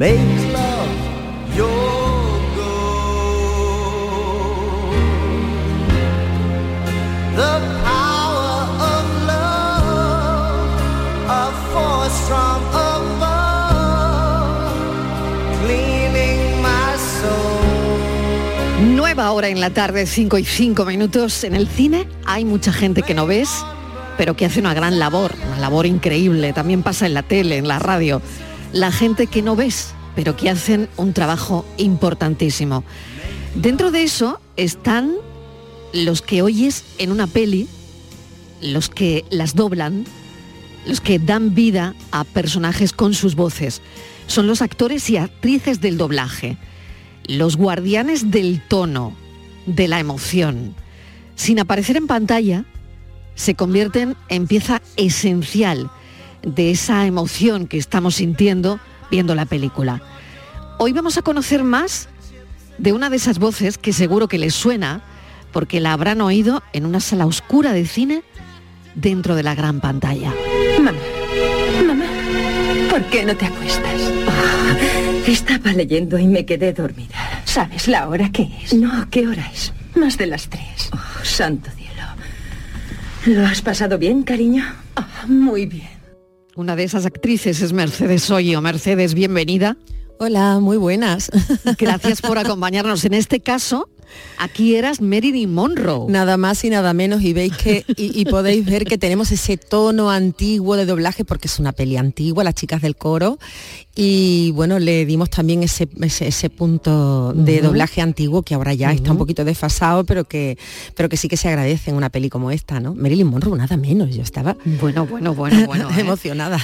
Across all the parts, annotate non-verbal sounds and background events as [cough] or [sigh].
Make love your goal. The power of love, a force from above. Nueva hora en la tarde, 5 y 5 minutos. En el cine hay mucha gente que no ves, pero que hace una gran labor, una labor increíble. También pasa en la tele, en la radio. La gente que no ves, pero que hacen un trabajo importantísimo. Dentro de eso están los que oyes en una peli, los que las doblan, los que dan vida a personajes con sus voces. Son los actores y actrices del doblaje, los guardianes del tono, de la emoción. Sin aparecer en pantalla, se convierten en pieza esencial de esa emoción que estamos sintiendo viendo la película. Hoy vamos a conocer más de una de esas voces que seguro que les suena porque la habrán oído en una sala oscura de cine dentro de la gran pantalla. Mamá, mamá, ¿por qué no te acuestas? Ah, estaba leyendo y me quedé dormida. ¿Sabes la hora que es? No, ¿qué hora es? Más de las tres. Oh, santo cielo. ¿Lo has pasado bien, cariño? Ah, muy bien. Una de esas actrices es Mercedes Hoyo. Mercedes, bienvenida. Hola, muy buenas. Gracias por acompañarnos. En este caso, aquí eras Marilyn Monroe. Nada más y nada menos y veis que y, y podéis ver que tenemos ese tono antiguo de doblaje porque es una peli antigua, las chicas del coro y bueno le dimos también ese, ese, ese punto de doblaje antiguo que ahora ya está un poquito desfasado pero que pero que sí que se agradece en una peli como esta, ¿no? Marilyn Monroe nada menos, yo estaba Bueno, bueno, bueno, bueno. [laughs] ¿eh? emocionada.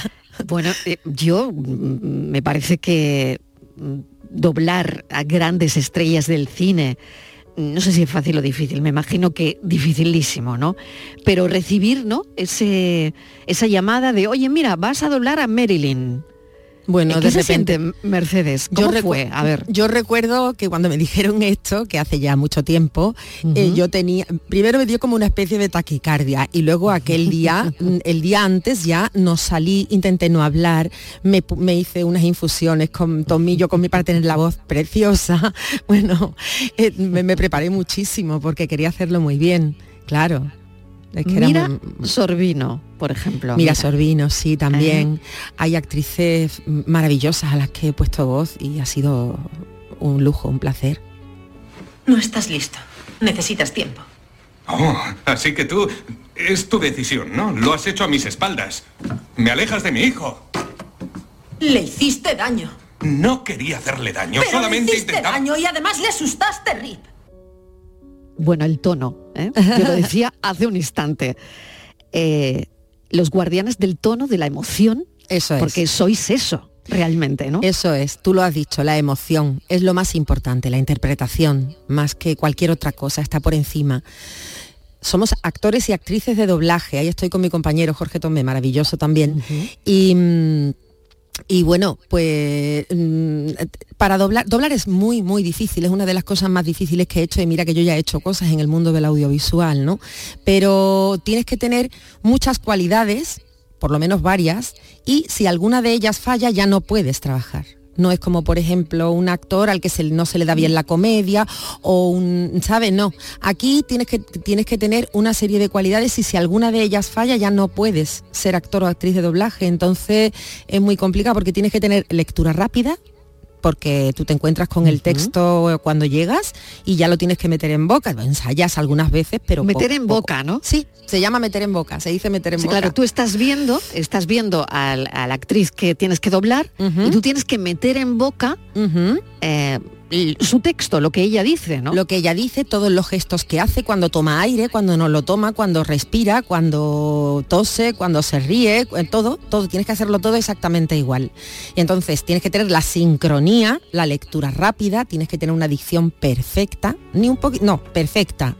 Bueno, eh, yo mm, me parece que mm, doblar a grandes estrellas del cine, no sé si es fácil o difícil, me imagino que dificilísimo, ¿no? Pero recibir, ¿no? Ese, esa llamada de, oye, mira, vas a doblar a Marilyn. Bueno, ¿Qué de se repente siente, Mercedes? ¿Cómo recu- fue? A ver. Yo recuerdo que cuando me [laughs] dijeron esto, que hace ya mucho tiempo, eh, yo tenía, primero me dio como una especie de taquicardia y luego aquel día, [laughs] el día antes ya no salí, intenté no hablar, me, hice unas infusiones con tomillo, con mi para tener la voz preciosa. [laughs] Bueno, eh, me, me preparé muchísimo porque quería hacerlo muy bien, claro. Es que era Mira muy- Sorbino, por ejemplo. Mira Sorbino, sí, también. Eh. Hay actrices maravillosas a las que he puesto voz y ha sido un lujo, un placer. No estás listo. Necesitas tiempo. Oh, así que tú... Es tu decisión, ¿no? Lo has hecho a mis espaldas. Me alejas de mi hijo. Le hiciste daño. No quería hacerle daño, Pero solamente le hiciste intentaba... daño y además le asustaste, Rip. Bueno, el tono, ¿eh? yo lo decía [laughs] hace un instante. Eh, los guardianes del tono, de la emoción, Eso es. porque sois eso, realmente, ¿no? Eso es, tú lo has dicho, la emoción es lo más importante, la interpretación, más que cualquier otra cosa, está por encima. Somos actores y actrices de doblaje, ahí estoy con mi compañero Jorge Tomé, maravilloso también. Y mm, y bueno, pues mm, para doblar, doblar es muy, muy difícil, es una de las cosas más difíciles que he hecho y mira que yo ya he hecho cosas en el mundo del audiovisual, ¿no? Pero tienes que tener muchas cualidades, por lo menos varias, y si alguna de ellas falla ya no puedes trabajar. No es como, por ejemplo, un actor al que no se le da bien la comedia o un, ¿sabes? No. Aquí tienes que, tienes que tener una serie de cualidades y si alguna de ellas falla ya no puedes ser actor o actriz de doblaje. Entonces es muy complicado porque tienes que tener lectura rápida, porque tú te encuentras con el texto cuando llegas y ya lo tienes que meter en boca. Ensayas algunas veces, pero meter en boca, ¿no? Sí, se llama meter en boca, se dice meter en Sí, boca. claro, tú estás viendo, estás viendo al- a la actriz que tienes que doblar y tú tienes que meter en boca eh, su texto, lo que ella dice, ¿no? Lo que ella dice, todos los gestos que hace cuando toma aire, cuando no lo toma, cuando respira, cuando tose, cuando se ríe, cu- todo, todo, tienes que hacerlo todo exactamente igual. Y entonces tienes que tener la sincronía, la lectura rápida, tienes que tener una dicción perfecta, ni un poquito, no, perfecta.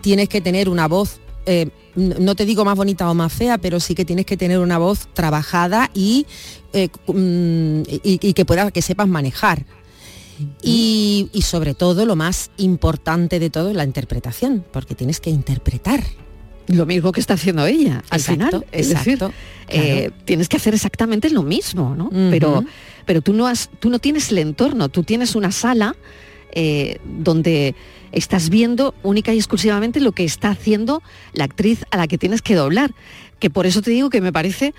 Tienes que tener una voz eh, no te digo más bonita o más fea, pero sí que tienes que tener una voz trabajada y, eh, mm, y- y que puedas, que sepas manejar. Y, y sobre todo lo más importante de todo es la interpretación, porque tienes que interpretar. Lo mismo que está haciendo ella, al Exacto, final. Es decir, eh, tienes que hacer exactamente lo mismo, ¿no? Pero, pero tú no has, tú no tienes el entorno, tú tienes una sala eh, donde estás viendo única y exclusivamente lo que está haciendo la actriz a la que tienes que doblar. Que por eso te digo que me parece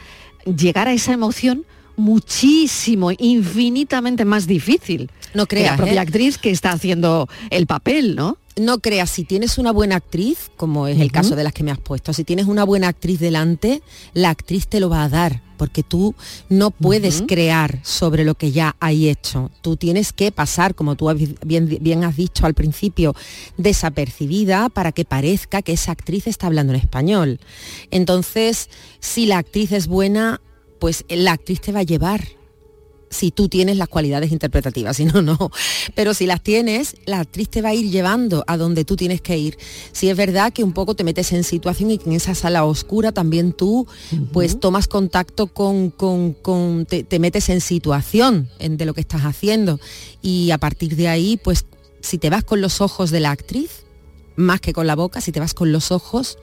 llegar a esa emoción muchísimo, infinitamente más difícil. No que la creas, propia ¿eh? actriz que está haciendo el papel, ¿no? No creas, si tienes una buena actriz, como es el caso de las que me has puesto, si tienes una buena actriz delante, la actriz te lo va a dar, porque tú no puedes crear sobre lo que ya hay hecho. Tú tienes que pasar, como tú bien, bien has dicho al principio, desapercibida para que parezca que esa actriz está hablando en español. Entonces, si la actriz es buena, pues la actriz te va a llevar si tú tienes las cualidades interpretativas, [laughs] si no, no. Pero si las tienes, la actriz te va a ir llevando a donde tú tienes que ir. Si es verdad que un poco te metes en situación y que en esa sala oscura también tú pues tomas contacto con, con- con- te, te metes en situación en- de lo que estás haciendo. Y a partir de ahí, pues si te vas con los ojos de la actriz, más que con la boca, si te vas con los ojos,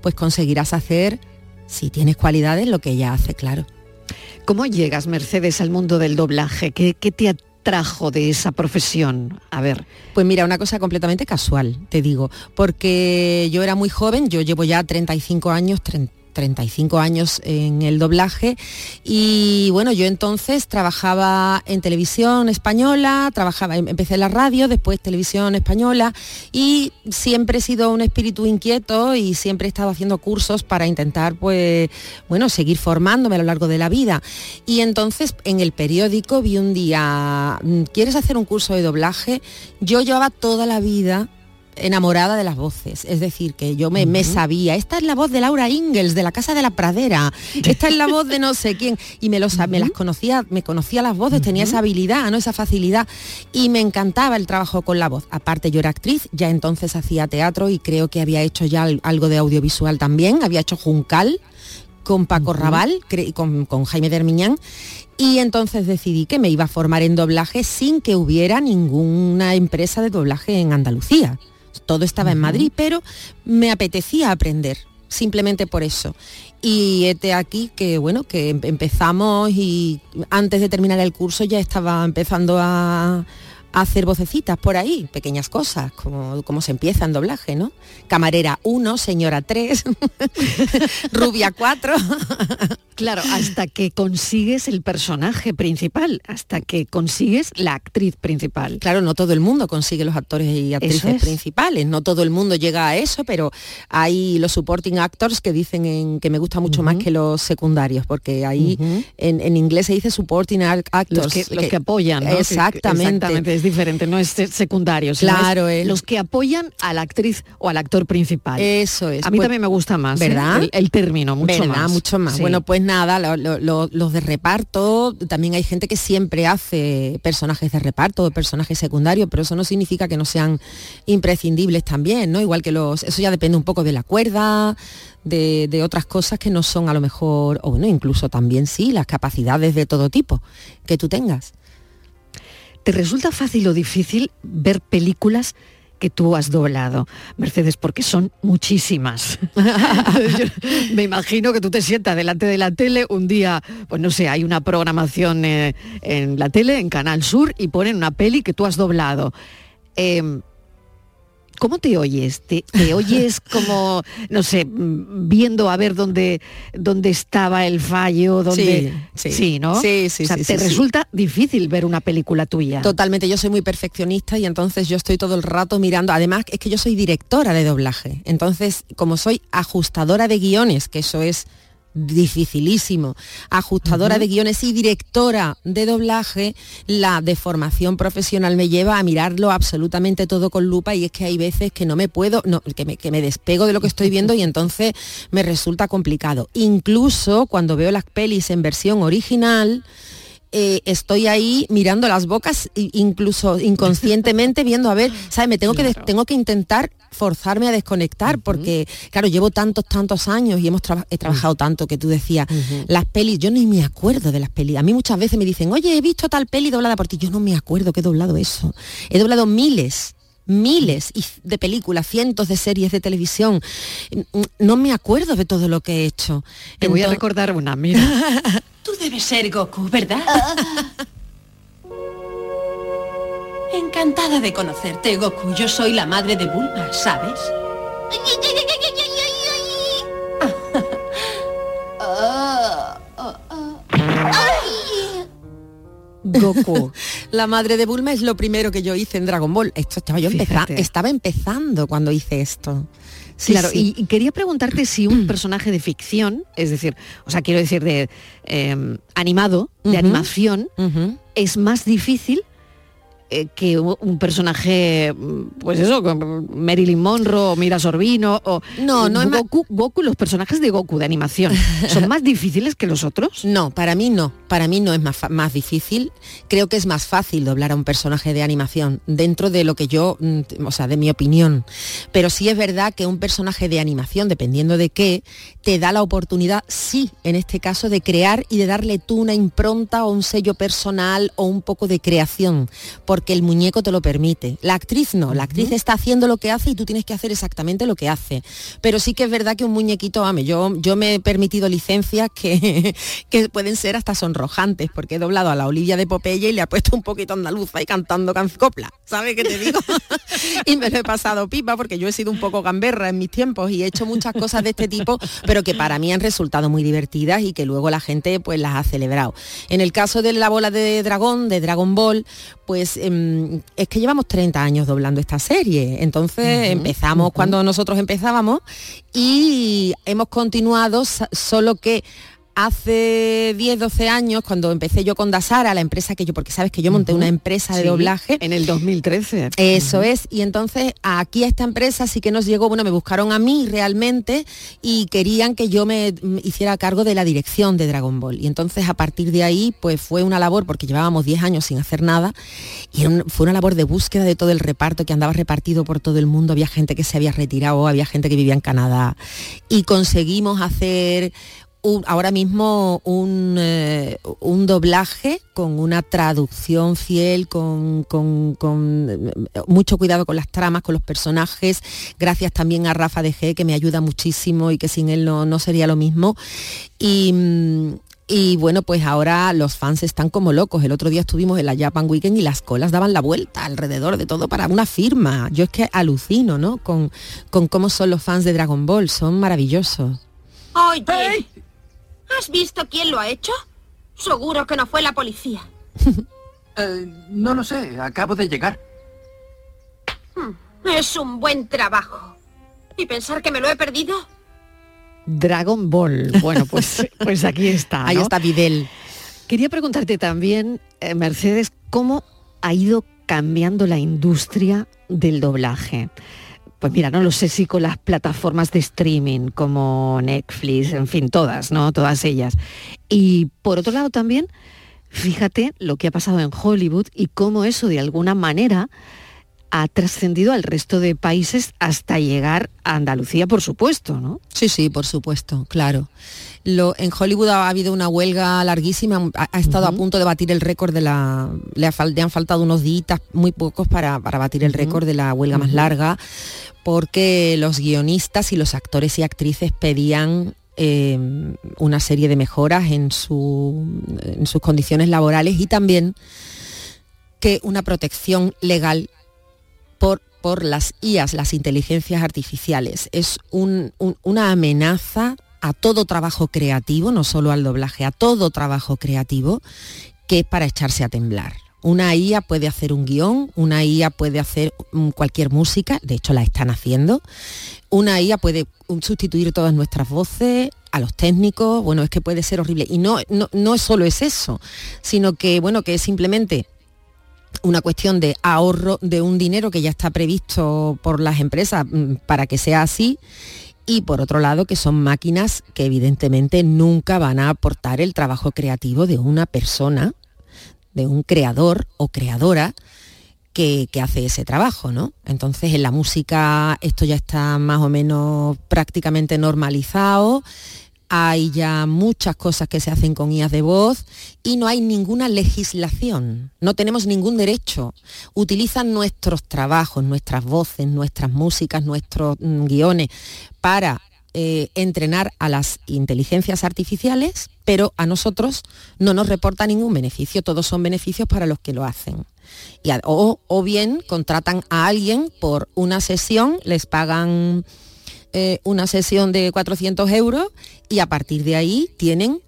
pues conseguirás hacer, si tienes cualidades, lo que ella hace, claro. ¿Cómo llegas, Mercedes, al mundo del doblaje? ¿Qué, qué te atrajo de esa profesión? A ver. Pues mira, una cosa completamente casual, te digo, porque yo era muy joven, yo llevo ya 35 años, 30 35 años en el doblaje y bueno, yo entonces trabajaba en televisión española, trabajaba, em- empecé en la radio, después televisión española y siempre he sido un espíritu inquieto y siempre he estado haciendo cursos para intentar pues bueno, seguir formándome a lo largo de la vida. Y entonces en el periódico vi un día, mm, ¿quieres hacer un curso de doblaje? Yo llevaba toda la vida enamorada de las voces, es decir, que yo me, me sabía, esta es la voz de Laura Ingalls de la Casa de la Pradera, esta es la voz de no sé quién, y me, las conocía, me conocía las voces, tenía esa habilidad, ¿no? esa facilidad, y me encantaba el trabajo con la voz. Aparte yo era actriz, ya entonces hacía teatro y creo que había hecho ya al- algo de audiovisual también, había hecho Juncal, con Paco Raval cre- y con, con Jaime Dermiñán y entonces decidí que me iba a formar en doblaje sin que hubiera ninguna empresa de doblaje en Andalucía. Todo estaba en Madrid, pero me apetecía aprender, simplemente por eso. Y este aquí que bueno, que em- empezamos y antes de terminar el curso ya estaba empezando a hacer vocecitas por ahí, pequeñas cosas, como, como se empieza en doblaje, ¿no? Camarera 1, señora 3, [laughs] rubia 4. Claro, hasta que consigues el personaje principal, hasta que consigues la actriz principal. Claro, no todo el mundo consigue los actores y actrices es. principales, no todo el mundo llega a eso, pero hay los supporting actors que dicen en- que me gusta mucho más que los secundarios, porque ahí en, en inglés se dice supporting ac- actors. Los que, los que apoyan, ¿no? Que- que- Exactamente. exactamente, diferente, no es secundario. Claro, es los que apoyan a la actriz o al actor principal. Eso es. A mí Pues- también me gusta más, ¿eh? ¿Verdad? El, el término, mucho ¿Verdad? más. Mucho más. Sí. Bueno, pues nada, lo- los de reparto, también hay gente que siempre hace personajes de reparto o personajes secundarios, pero eso no significa que no sean imprescindibles también, ¿no? Igual que los, eso ya depende un poco de la cuerda, de, de otras cosas que no son a lo mejor, o bueno, incluso también sí, las capacidades de todo tipo que tú tengas. ¿Te resulta fácil o difícil ver películas que tú has doblado, Mercedes, porque son muchísimas. [laughs] Me imagino que tú te sientas delante de la tele un día, pues no sé, hay una programación eh, en la tele, en Canal Sur, y ponen una peli que tú has doblado. Em, ¿Cómo te oyes? ¿Te, te [laughs] oyes como, no sé, mm, viendo a ver dónde, dónde estaba el fallo? Dónde... Sí, sí. ¿no? Sí, sí, O sea, sí, te resulta difícil ver una película tuya. Totalmente, yo soy muy perfeccionista y entonces yo estoy todo el rato mirando, además es que yo soy directora de doblaje, entonces como soy ajustadora de guiones, que eso es dificilísimo, ajustadora de guiones y directora de doblaje, la deformación profesional me lleva a mirarlo absolutamente todo con lupa y es que hay veces que no me puedo, no, que, me, que me despego de lo que estoy viendo y entonces me resulta complicado. Incluso cuando veo las pelis en versión original, eh, estoy ahí mirando las bocas, incluso inconscientemente viendo a ver, ¿sabes? Me tengo que tengo que intentar forzarme a desconectar porque, claro, llevo tantos, tantos años y hemos he trabajado tanto que tú decías, las pelis, yo ni me acuerdo de las pelis. A mí muchas veces me dicen, oye, he visto tal peli doblada por ti. Yo no me acuerdo que he doblado eso. He doblado miles miles de películas, cientos de series de televisión. Mm, No me acuerdo de todo lo que he hecho. Te voy a recordar una, mira. [laughs] Tú debes ser Goku, ¿verdad? [laughs] Encantada de conocerte, Goku. Yo soy la madre de Bulma, ¿sabes? [laughs] Goku. La madre de Bulma es lo primero que yo hice en Dragon Ball. Esto estaba yo empeza- Fíjate. estaba empezando cuando hice esto. Sí, claro, sí. Y, y quería preguntarte si un [clears throat] personaje de ficción, es decir, o sea, quiero decir de eh, animado, de animación, es más difícil eh, que un personaje, mm, pues eso, Marilyn Monroe Mira Sorbino o No, no Goku, Goku, los personajes de Goku de animación, ¿son [laughs] más difíciles que los otros? No, para mí no. Para mí no es más, más difícil. Creo que es más fácil doblar a un personaje de animación dentro de lo que yo, mm, o sea, de mi opinión. Pero sí es verdad que un personaje de animación, dependiendo de qué, te da la oportunidad, sí, en este caso, de crear y de darle tú una impronta o un sello personal o un poco de creación, porque el muñeco te lo permite. La actriz no, la actriz está haciendo lo que hace y tú tienes que hacer exactamente lo que hace. Pero sí que es verdad que un muñequito, ame, yo, yo me he permitido licencias que, [laughs] que pueden ser hasta sonrojantes, porque he doblado a la Olivia de Popeye y le he puesto un poquito andaluza y cantando copla. ¿Sabes qué te digo? [laughs] y me lo he pasado pipa porque yo he sido un poco gamberra en mis tiempos y he hecho muchas cosas de este tipo, pero que para mí han resultado muy divertidas y que luego la gente pues las ha celebrado. En el caso de la bola de dragón, de Dragon Ball, pues es que llevamos 30 años doblando esta serie. Entonces empezamos cuando nosotros empezábamos y hemos continuado, solo que hace 10, 12 años, cuando empecé yo con Dasara, la empresa que yo, porque sabes que yo monté una empresa de Sí, doblaje. En el 2013. Eso es, y entonces aquí a esta empresa sí que nos llegó, bueno, me buscaron a mí realmente y querían que yo me hiciera cargo de la dirección de Dragon Ball. Y entonces a partir de ahí, pues fue una labor, porque llevábamos 10 años sin hacer nada, y fue una labor de búsqueda de todo el reparto que andaba repartido por todo el mundo, había gente que se había retirado, había gente que vivía en Canadá, y conseguimos hacer un- ahora mismo un, eh, un doblaje con una traducción fiel, con, con- con, eh, mucho cuidado con las tramas, con los personajes, gracias también a Rafa de G, que me ayuda muchísimo y que sin él no, no sería lo mismo. Y, y bueno, pues ahora los fans están como locos. El otro día estuvimos en la Japan Weekend y las colas daban la vuelta alrededor de todo para una firma. Yo es que alucino, ¿no? Con, con cómo son los fans de Dragon Ball, son maravillosos. Oye, ¿has visto quién lo ha hecho? Seguro que no fue la policía. [laughs] Eh, no lo sé, acabo de llegar. Es un buen trabajo. ¿Y pensar que me lo he perdido? Dragon Ball. Bueno, pues, [laughs] pues aquí está. Ahí está Videl. Quería preguntarte también, eh, Mercedes, cómo ha ido cambiando la industria del doblaje. Pues mira, no lo sé si con las plataformas de streaming como Netflix, en fin, todas, ¿no? Todas ellas. Y por otro lado también, fíjate lo que ha pasado en Hollywood y cómo eso de alguna manera ha trascendido al resto de países hasta llegar a Andalucía, por supuesto, ¿no? Sí, sí, por supuesto, claro. Lo, en Hollywood ha habido una huelga larguísima, ha, ha estado a punto de batir el récord de la... Le, ha fal- le han faltado unos días, muy pocos, para, para batir el récord de la huelga más larga, porque los guionistas y los actores y actrices pedían eh, una serie de mejoras en, su- en sus condiciones laborales y también que una protección legal por, las IAS, las inteligencias artificiales. Es un- un- una amenaza a todo trabajo creativo, no solo al doblaje, a todo trabajo creativo, que es para echarse a temblar. Una IA puede hacer un guion, una IA puede hacer mm, cualquier música, de hecho la están haciendo. Una IA puede mm, sustituir todas nuestras voces, a los técnicos, bueno, es que puede ser horrible. Y no, no, no solo es eso, sino que, bueno, que es simplemente una cuestión de ahorro de un dinero que ya está previsto por las empresas mm, para que sea así y por otro lado que son máquinas que evidentemente nunca van a aportar el trabajo creativo de una persona, de un creador o creadora que, que hace ese trabajo, ¿no? Entonces en la música esto ya está más o menos prácticamente normalizado. Hay ya muchas cosas que se hacen con IAS de voz y no hay ninguna legislación, no tenemos ningún derecho. Utilizan nuestros trabajos, nuestras voces, nuestras músicas, nuestros mm, guiones para eh, entrenar a las inteligencias artificiales, pero a nosotros no nos reporta ningún beneficio, todos son beneficios para los que lo hacen. O bien contratan a alguien por una sesión, les pagan eh, una sesión de 400 euros y a partir de ahí tienen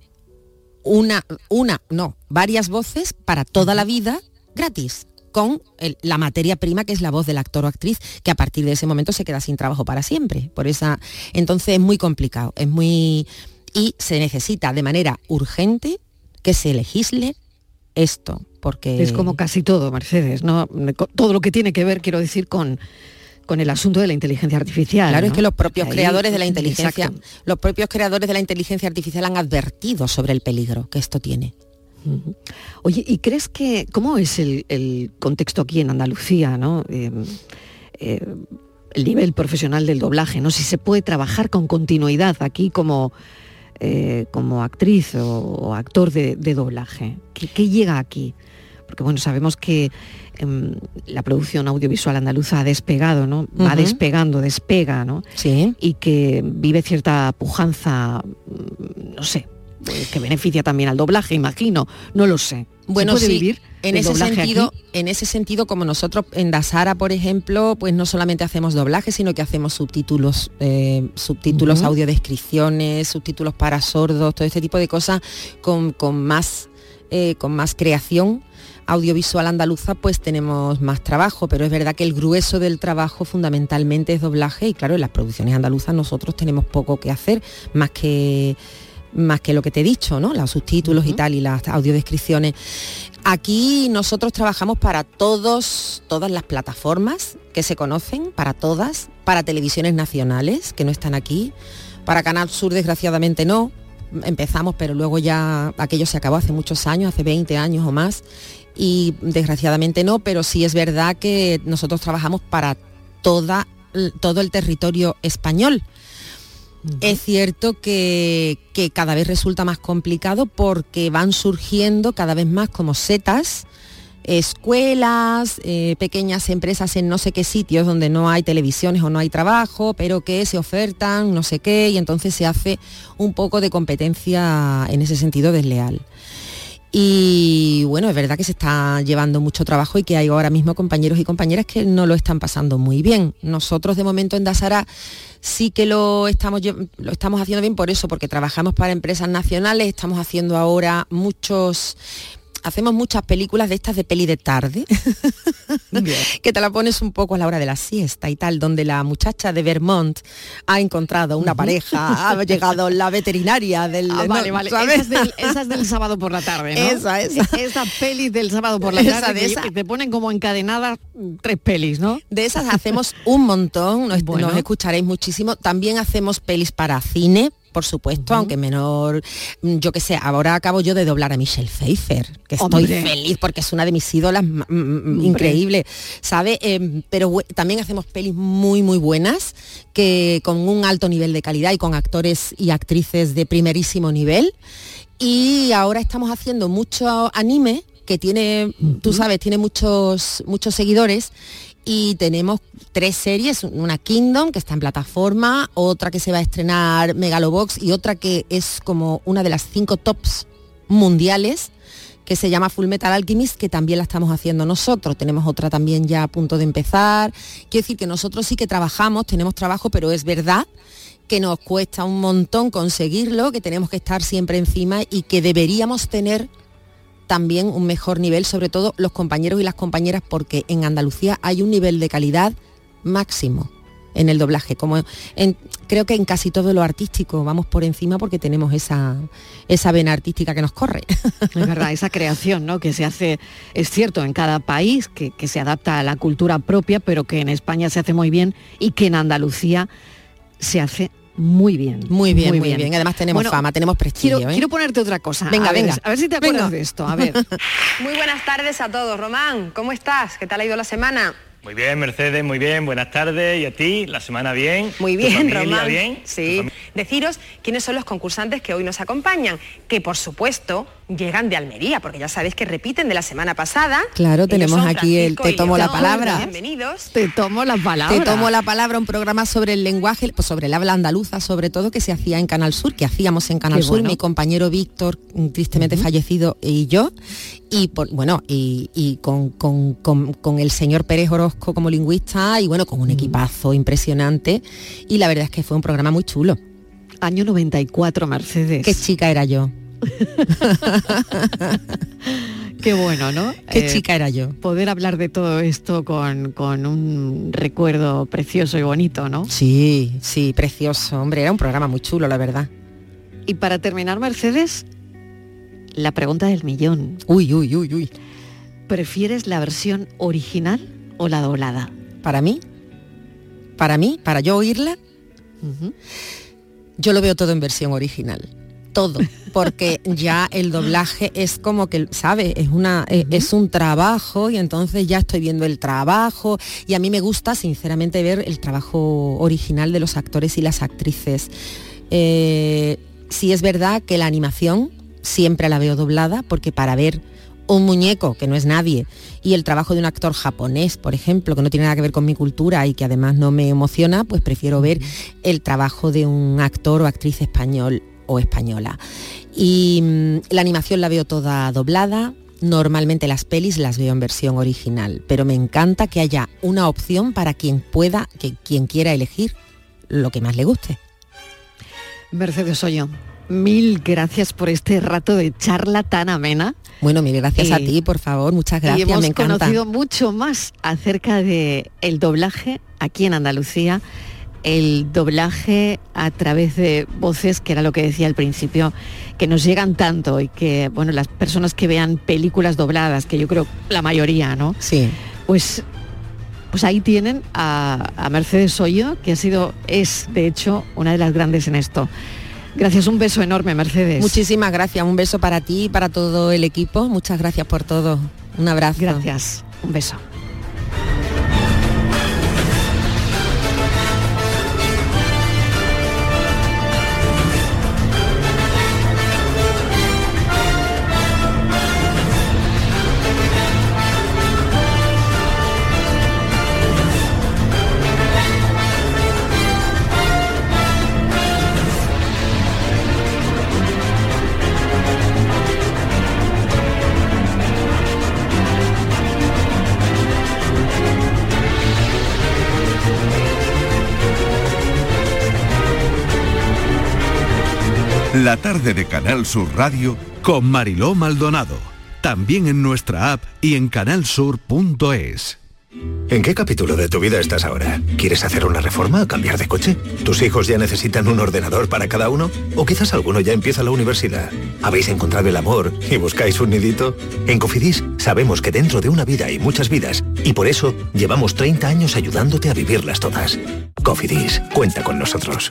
una, una, no, varias voces para toda la vida gratis con la materia prima que es la voz del actor o actriz que a partir de ese momento se queda sin trabajo para siempre por esa entonces es muy complicado es muy y se necesita de manera urgente que se legisle esto porque Es como casi todo, Mercedes, ¿no? Todo lo que tiene que ver, quiero decir, con, con el asunto de la inteligencia artificial. Claro, es que los propios Ahí- creadores de la inteligencia, Exacto. los propios creadores de la inteligencia artificial han advertido sobre el peligro que esto tiene. Oye, ¿y crees que cómo es el, el contexto aquí en Andalucía, ¿no? Eh, eh, el nivel profesional del doblaje, ¿no? Si se puede trabajar con continuidad aquí como, eh, como actriz o, o actor de, de doblaje. ¿Qué, qué llega aquí? Porque bueno, sabemos que em, la producción audiovisual andaluza ha despegado, ¿no? Va despegando, despega, ¿no? Sí. Y que vive cierta pujanza, mm, no sé, eh, que beneficia también al doblaje, imagino, no lo sé. ¿Se Bueno, puede sí, vivir en ese sentido, aquí? en ese sentido, como nosotros en Dasara, por ejemplo, pues no solamente hacemos doblaje, sino que hacemos subtítulos, eh, subtítulos, Ujú. audiodescripciones, subtítulos para sordos, todo este tipo de cosas con, con más, eh, con más creación audiovisual andaluza pues tenemos más trabajo, pero es verdad que el grueso del trabajo fundamentalmente es doblaje y claro, en las producciones andaluzas nosotros tenemos poco que hacer, más que más que lo que te he dicho, ¿no? Los subtítulos y tal y las audiodescripciones. Aquí nosotros trabajamos para todos, todas las plataformas que se conocen, para todas, para televisiones nacionales que no están aquí, para Canal Sur desgraciadamente no. Empezamos, pero luego ya aquello se acabó hace muchos años, hace 20 años o más, y desgraciadamente no, pero sí es verdad que nosotros trabajamos para toda, todo el territorio español. Es cierto que, que cada vez resulta más complicado porque van surgiendo cada vez más como setas, escuelas, eh, pequeñas empresas en no sé qué sitios donde no hay televisiones o no hay trabajo, pero que se ofertan no sé qué y entonces se hace un poco de competencia en ese sentido desleal. Y bueno, es verdad que se está llevando mucho trabajo y que hay ahora mismo compañeros y compañeras que no lo están pasando muy bien. Nosotros de momento en Dasara sí que lo estamos, lo estamos haciendo bien por eso, porque trabajamos para empresas nacionales, estamos haciendo ahora muchos hacemos muchas películas de estas de peli de tarde, [laughs] que te la pones un poco a la hora de la siesta y tal, donde la muchacha de Vermont ha encontrado una pareja, ha [laughs] llegado la veterinaria del... Ah, no, vale, vale. del, sábado por la tarde, ¿no? Esa, esa. Esa peli del sábado por la Esa tarde de que, esa. que te ponen como encadenadas tres pelis, ¿no? De esas hacemos un montón, nos, Bueno. nos escucharéis muchísimo. También hacemos pelis para cine, por supuesto, aunque menor, mm, yo que sé, ahora acabo yo de doblar a Michelle Pfeiffer, que estoy Hombre. feliz porque es una de mis ídolas increíble, ¿sabe? Eh, pero también hacemos pelis muy, muy buenas, que con un alto nivel de calidad y con actores y actrices de primerísimo nivel. Y ahora estamos haciendo mucho anime, que tiene, tú sabes, tiene muchos, muchos seguidores. Y tenemos tres series, una Kingdom, que está en plataforma, otra que se va a estrenar Megalobox y otra que es como una de las cinco tops mundiales, que se llama Full Metal Alchemist, que también la estamos haciendo nosotros. Tenemos otra también ya a punto de empezar. Quiero decir que nosotros sí que trabajamos, tenemos trabajo, pero es verdad que nos cuesta un montón conseguirlo, que tenemos que estar siempre encima y que deberíamos tener también un mejor nivel, sobre todo los compañeros y las compañeras, porque en Andalucía hay un nivel de calidad máximo en el doblaje, como creo que en casi todo lo artístico vamos por encima porque tenemos esa, esa vena artística que nos corre. [laughs] Es verdad, esa creación, ¿no? Que se hace, es cierto, en cada país, que se adapta a la cultura propia, pero que en España se hace muy bien y que en Andalucía se hace muy bien. Muy bien, muy bien. Además tenemos Bueno, fama, tenemos prestigio. Quiero, ¿eh? quiero ponerte otra cosa. Venga, a ver, venga. A ver si te acuerdas Venga. de esto. A ver. [laughs] Muy buenas tardes a todos. Román, ¿cómo estás? ¿Qué tal ha ido la semana? Muy bien, Mercedes, muy bien, buenas tardes. ¿Y a ti? ¿La semana bien? Muy ¿Tu bien, familia Román. bien? Sí. Deciros quiénes son los concursantes que hoy nos acompañan, que por supuesto llegan de Almería, porque ya sabéis que repiten de la semana pasada. Claro, Ellos tenemos aquí el Te tomo la palabra. Bienvenidos. Te tomo la palabra. Te tomo la palabra, un programa sobre el lenguaje, pues sobre el habla andaluza, sobre todo que se hacía en Canal Sur, que hacíamos en Canal Qué Sur, bueno. mi compañero Víctor, mm, tristemente fallecido, y yo, y por, bueno, y, y con, con- con- con el señor Pérez Orozco como lingüista, y bueno, con un equipazo impresionante, y la verdad es que fue un programa muy chulo. Año 94, Mercedes. Qué chica era yo. [laughs] Qué bueno, ¿no? Qué Eh, chica era yo. Poder hablar de todo esto con, con un recuerdo precioso y bonito, ¿no? Sí, sí, precioso, hombre, era un programa muy chulo, la verdad. Y para terminar, Mercedes, la pregunta del millón. Uy, uy, uy, uy. ¿Prefieres la versión original o la doblada? Para mí, para mí, para yo oírla, yo lo veo todo en versión original. Todo, porque [laughs] ya el doblaje es como que, ¿sabe? Es, una, eh, es un trabajo y entonces ya estoy viendo el trabajo y a mí me gusta sinceramente ver el trabajo original de los actores y las actrices. Eh, sí es verdad que la animación siempre la veo doblada porque para ver un muñeco que no es nadie y el trabajo de un actor japonés, por ejemplo, que no tiene nada que ver con mi cultura y que además no me emociona, pues prefiero ver el trabajo de un actor o actriz español o española. Y mm, la animación la veo toda doblada. Normalmente las pelis las veo en versión original, pero me encanta que haya una opción para quien pueda, que quien quiera elegir lo que más le guste. Mercedes Oyo, mil gracias por este rato de charla tan amena. Bueno, mil gracias a ti, por favor, muchas gracias, y hemos me encanta. conocido mucho más acerca de el doblaje aquí en Andalucía, el doblaje a través de voces, que era lo que decía al principio, que nos llegan tanto y que, bueno, las personas que vean películas dobladas, que yo creo la mayoría, ¿no? Sí. Pues, pues ahí tienen a, a Mercedes Hoyo, que ha sido, es de hecho una de las grandes en esto. Gracias, un beso enorme, Mercedes. Muchísimas gracias, un beso para ti y para todo el equipo. Muchas gracias por todo. Un abrazo. Gracias, un beso. La tarde de Canal Sur Radio Con Mariló Maldonado. También en nuestra app y en canalsur.es. ¿En qué capítulo de tu vida estás ahora? ¿Quieres hacer una reforma o cambiar de coche? ¿Tus hijos ya necesitan un ordenador para cada uno? ¿O quizás alguno ya empieza la universidad? ¿Habéis encontrado el amor y buscáis un nidito? En Cofidis sabemos que dentro de una vida hay muchas vidas y por eso llevamos 30 años ayudándote a vivirlas todas. Cofidis, cuenta con nosotros.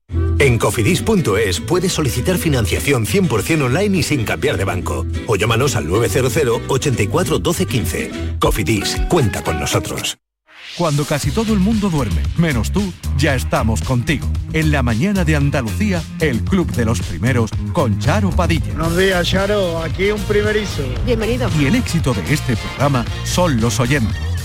En cofidis.es puedes solicitar financiación 100% online y sin cambiar de banco. O llámanos al 900 84 12 15. Cofidis, cuenta con nosotros. Cuando casi todo el mundo duerme, menos tú, ya estamos contigo. En la mañana de Andalucía, el Club de los Primeros con Charo Padilla. Buenos días, Charo. Aquí un primerizo. Bienvenido. Y el éxito de este programa son los oyentes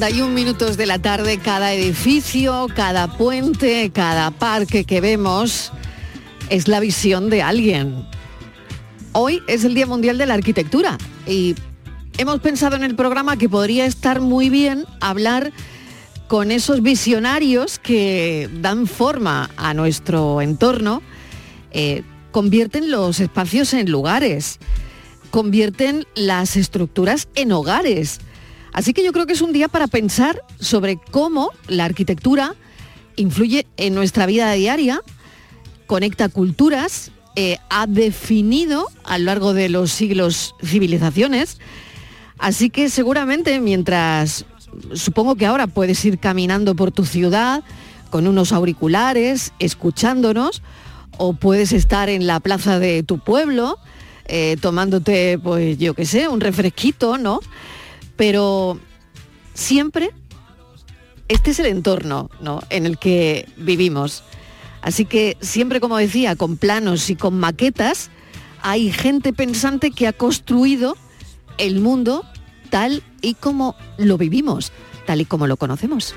5 y 31 minutos de la tarde, cada edificio, cada puente, cada parque que vemos es la visión de alguien. Hoy es el Día Mundial de la Arquitectura y hemos pensado en el programa que podría estar muy bien hablar con esos visionarios que dan forma a nuestro entorno, eh, convierten los espacios en lugares, convierten las estructuras en hogares. Así que yo creo que es un día para pensar sobre cómo la arquitectura influye en nuestra vida diaria, conecta culturas, eh, ha definido a lo largo de los siglos civilizaciones. Así que seguramente mientras, supongo que ahora puedes ir caminando por tu ciudad con unos auriculares, escuchándonos, o puedes estar en la plaza de tu pueblo eh, tomándote, pues yo qué sé, un refresquito, ¿no? Pero siempre este es el entorno ¿no? en el que vivimos. Así que siempre, como decía, con planos y con maquetas, hay gente pensante que ha construido el mundo tal y como lo vivimos, tal y como lo conocemos.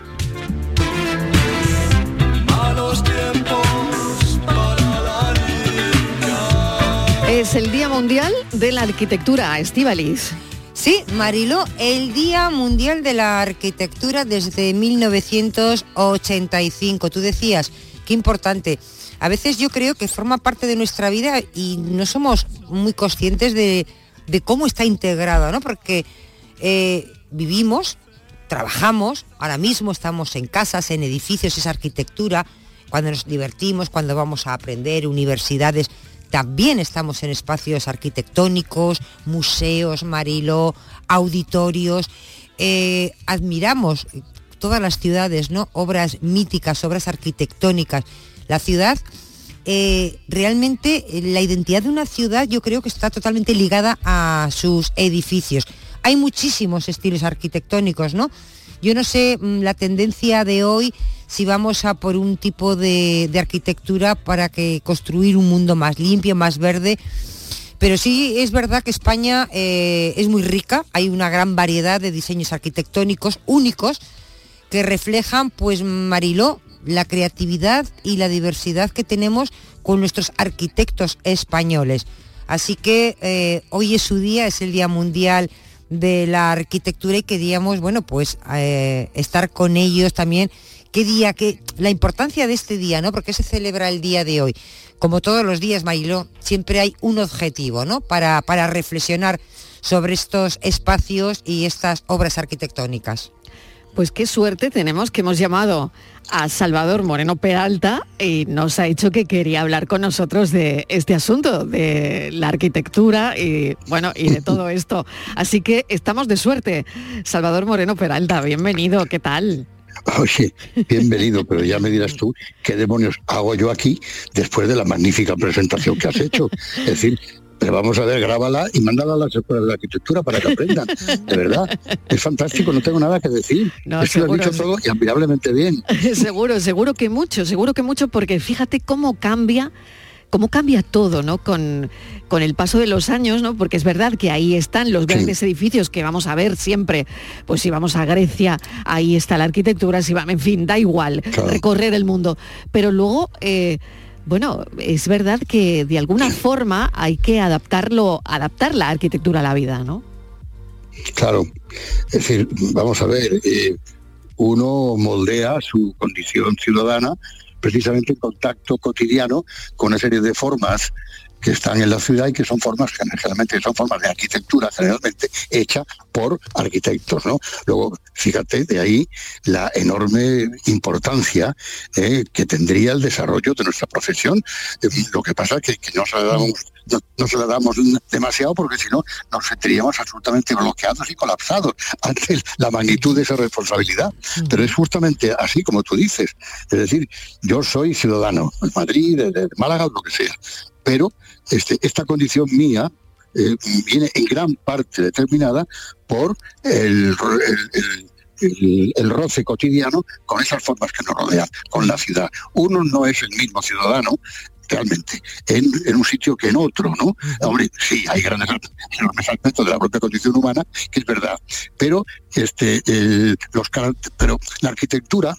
Es el Día Mundial de la Arquitectura, Estivaliz. Sí, Marilo, el Día Mundial de la Arquitectura desde 1985. Tú decías, qué importante. A veces yo creo que forma parte de nuestra vida y no somos muy conscientes de cómo está integrado, ¿no? Porque eh, vivimos, trabajamos, ahora mismo estamos en casas, en edificios, esa arquitectura, cuando nos divertimos, cuando vamos a aprender, universidades, también estamos en espacios arquitectónicos, museos, Marilo, auditorios. Eh, admiramos todas las ciudades, ¿no? Obras míticas, obras arquitectónicas. La ciudad, eh, realmente eh, la identidad de una ciudad yo creo que está totalmente ligada a sus edificios. Hay muchísimos estilos arquitectónicos, ¿no? Yo no sé mm, la tendencia de hoy si vamos a por un tipo de, arquitectura para que construir un mundo más limpio, más verde. Pero sí es verdad que España eh, es muy rica, hay una gran variedad de diseños arquitectónicos únicos que reflejan, pues Mariló, la creatividad y la diversidad que tenemos con nuestros arquitectos españoles. Así que eh, hoy es su día, es el Día Mundial de la Arquitectura y queríamos, bueno, pues eh, estar con ellos también qué día, qué, la importancia de este día, ¿no? Porque se celebra el día de hoy. Como todos los días, Mariló, siempre hay un objetivo, ¿no? Para, para reflexionar sobre estos espacios y estas obras arquitectónicas. Pues qué suerte tenemos que hemos llamado a Salvador Moreno Peralta y nos ha dicho que quería hablar con nosotros de este asunto, de la arquitectura y bueno, y de todo [laughs] esto. Así que estamos de suerte. Salvador Moreno Peralta, bienvenido, ¿qué tal? [laughs] Oye, bienvenido, pero ya me dirás tú qué demonios hago yo aquí después de la magnífica presentación que has hecho. Es decir, pero vamos a ver, grábala y mándala a las escuelas de arquitectura para que aprendan. De verdad, es fantástico, no tengo nada que decir. No, es que lo has dicho todo y admirablemente bien. [laughs] seguro, seguro que mucho, seguro que mucho, porque fíjate cómo cambia, cómo cambia todo, ¿no? Con, con el paso de los años, ¿no? Porque es verdad que ahí están los grandes edificios que vamos a ver siempre. Pues si vamos a Grecia, ahí está la arquitectura, si va, en fin, da igual recorrer el mundo. Pero luego. eh, bueno, es verdad que de alguna forma hay que adaptarlo, adaptar la arquitectura a la vida, ¿no? Claro, es decir, vamos a ver, eh, uno moldea su condición ciudadana precisamente en contacto cotidiano con una serie de formas que están en la ciudad y que son formas generalmente son formas de arquitectura generalmente hecha por arquitectos no luego fíjate de ahí la enorme importancia eh, que tendría el desarrollo de nuestra profesión. Eh, lo que pasa es que, no se la damos demasiado porque si no nos sentiríamos absolutamente bloqueados y colapsados ante la magnitud de esa responsabilidad. Pero es justamente así como tú dices. Es decir yo soy ciudadano de Madrid de, Málaga lo que sea pero este, esta condición mía eh, viene en gran parte determinada por el, ro- el- el- el- el roce cotidiano con esas formas que nos rodean, con la ciudad. Uno no es el mismo ciudadano realmente en, en un sitio que en otro, ¿no? Hombre, sí, hay grandes enormes aspectos de la propia condición humana, que es verdad, pero este, los pero la arquitectura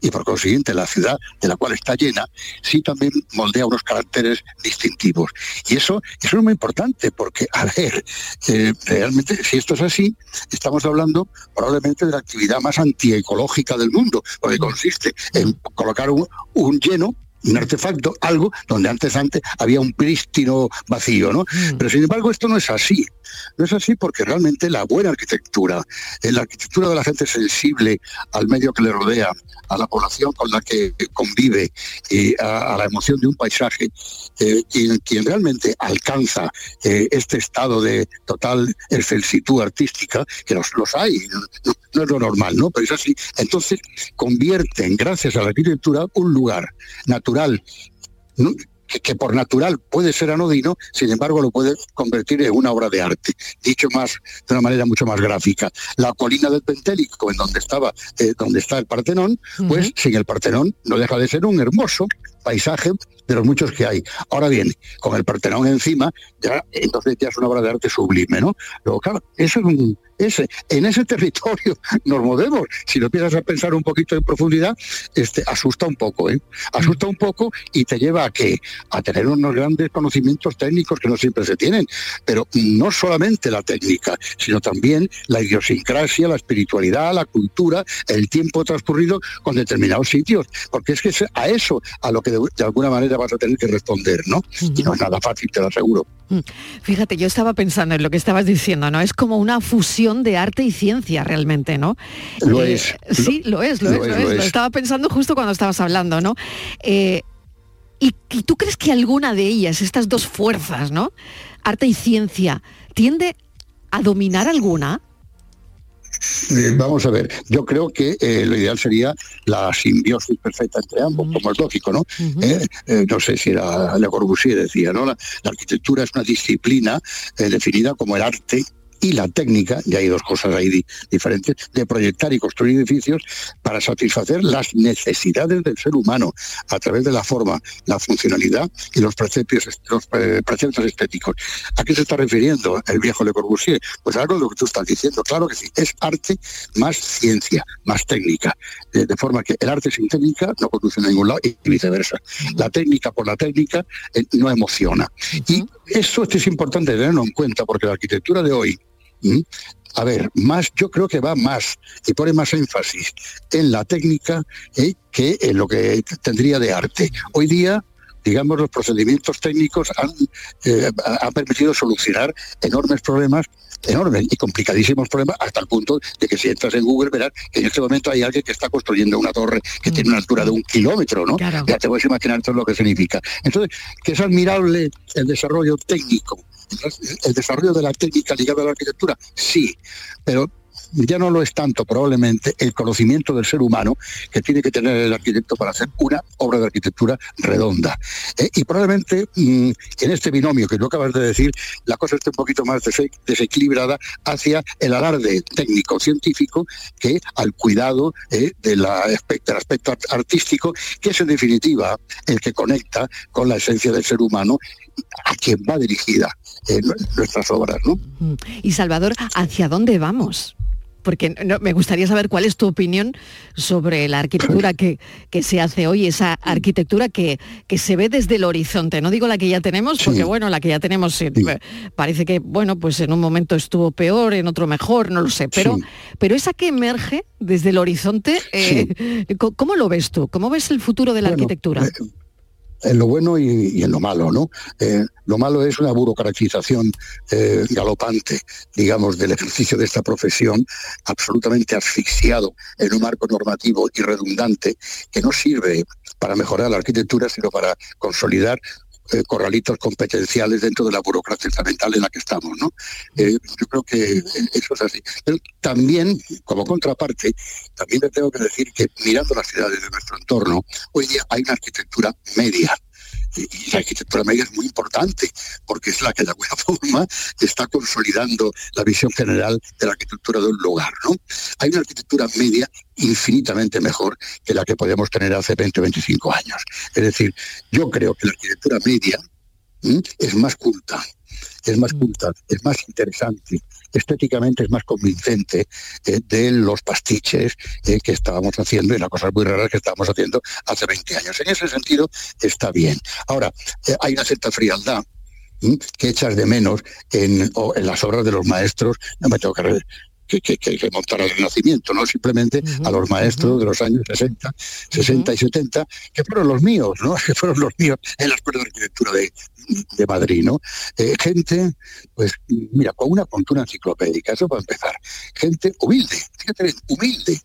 y por consiguiente la ciudad de la cual está llena, sí también moldea unos caracteres distintivos. Y eso, eso es muy importante, porque, a ver, eh, realmente, si esto es así, estamos hablando probablemente de la actividad más antiecológica del mundo, porque consiste en colocar un, un lleno un artefacto, algo donde antes antes había un prístino vacío, ¿no? Pero sin embargo esto no es así. No es así porque realmente la buena arquitectura, eh, la arquitectura de la gente sensible al medio que le rodea, a la población con la que convive, y a, a la emoción de un paisaje, eh, quien, realmente alcanza eh, este estado de total excelsitud artística, que los, los hay, no, no- es lo normal, ¿no? Pero es así. Entonces convierten, gracias a la arquitectura, un lugar natural. Que, que por natural puede ser anodino, sin embargo lo puede convertir en una obra de arte, dicho más de una manera mucho más gráfica. La colina del Pentélico, en donde estaba, eh, donde está el Partenón, pues sin el Partenón no deja de ser un hermoso paisaje de los muchos que hay. Ahora bien, con el Partenón encima, ya entonces ya es una obra de arte sublime, ¿no? Luego, claro, eso es un, ese, en ese territorio [laughs] nos movemos. Si lo empiezas a pensar un poquito en profundidad, este, asusta un poco, ¿eh? Asusta un poco y te lleva a que a tener unos grandes conocimientos técnicos que no siempre se tienen, pero no solamente la técnica, sino también la idiosincrasia, la espiritualidad, la cultura, el tiempo transcurrido con determinados sitios, porque es que es a eso a lo que de, de alguna manera vas a tener que responder, ¿no? Y no es nada fácil, te lo aseguro. Mm. Fíjate, yo estaba pensando en lo que estabas diciendo, ¿no? Es como una fusión de arte y ciencia realmente, ¿no? Lo Eh, es. Sí, lo es, lo, es, lo es. Lo estaba pensando justo cuando estabas hablando, ¿no? Eh, ¿y, y tú crees que alguna de ellas, estas dos fuerzas, ¿no? Arte y ciencia, tiende a dominar alguna? Eh, vamos a ver, yo creo que eh, lo ideal sería la simbiosis perfecta entre ambos, como es lógico, ¿no? Eh, eh, no sé si era Le Corbusier decía, ¿no? La, la arquitectura es una disciplina definida como el arte y la técnica, y hay dos cosas ahí di- diferentes, de proyectar y construir edificios para satisfacer las necesidades del ser humano a través de la forma, la funcionalidad y los preceptos, los, eh, preceptos estéticos. ¿A qué se está refiriendo el viejo Le Corbusier? Pues algo de lo que tú estás diciendo, claro que sí, es arte más ciencia, más técnica, Eh, de forma que el arte sin técnica no conduce a ningún lado y viceversa. La técnica por la técnica eh, no emociona. Y eso es importante tenerlo en cuenta porque la arquitectura de hoy, ¿m? a ver, más, yo creo que va más y pone más énfasis en la técnica eh, que en lo que tendría de arte. Hoy día digamos, los procedimientos técnicos han, eh, han permitido solucionar enormes problemas, enormes y complicadísimos problemas, hasta el punto de que si entras en Google verás que en este momento hay alguien que está construyendo una torre que tiene una altura de un kilómetro, ¿no? Ya te puedes imaginar todo lo que significa. Entonces, que es admirable el desarrollo técnico, el desarrollo de la técnica ligada a la arquitectura, sí, pero ya no lo es tanto probablemente el conocimiento del ser humano que tiene que tener el arquitecto para hacer una obra de arquitectura redonda. Eh, y probablemente mm, en este binomio que tú acabas de decir, la cosa esté un poquito más dese- desequilibrada hacia el alarde técnico-científico que al cuidado eh, del aspecto art- artístico, que es en definitiva el que conecta con la esencia del ser humano a quien va dirigida eh, nuestras obras. ¿no? Y Salvador, ¿hacia dónde vamos? Porque no- me gustaría saber cuál es tu opinión sobre la arquitectura que, que se hace hoy, esa arquitectura que, que se ve desde el horizonte. No digo la que ya tenemos, porque bueno, la que ya tenemos eh, parece que, bueno, pues en un momento estuvo peor, en otro mejor, no lo sé. Pero, Sí. pero esa que emerge desde el horizonte, eh, ¿cómo lo ves tú? ¿Cómo ves el futuro de la Bueno, arquitectura? eh, en lo bueno y, en lo malo, ¿no? Eh, lo malo es una burocratización eh, galopante, digamos, del ejercicio de esta profesión, absolutamente asfixiado en un marco normativo y redundante que no sirve para mejorar la arquitectura, sino para consolidar eh, corralitos competenciales dentro de la burocracia estatal en la que estamos, ¿no? Eh, yo creo que eso es así. Pero también, como contraparte, también le tengo que decir que mirando las ciudades de nuestro entorno, hoy día hay una arquitectura media. Y la arquitectura media es muy importante porque es la que de alguna [laughs] forma está consolidando la visión general de la arquitectura de un lugar. ¿no? Hay una arquitectura media infinitamente mejor que la que podíamos tener hace 20 o 25 años. Es decir, yo creo que la arquitectura media es más culta, es más culta, es más interesante, estéticamente es más convincente eh, de los pastiches eh, que estábamos haciendo y las cosas muy raras que estábamos haciendo hace 20 años. En ese sentido está bien. Ahora, eh, hay una cierta frialdad que echas de menos en, las obras de los maestros, no me tengo que que, que, que remontar al Renacimiento, no simplemente a los maestros de los años 60, 60 y 70, que fueron los míos, ¿no? [laughs] Que fueron los míos en la Escuela de Arquitectura de, de Madrid, ¿no? Eh, gente, pues, mira, con una cultura enciclopédica, eso para empezar. Gente humilde, fíjate humilde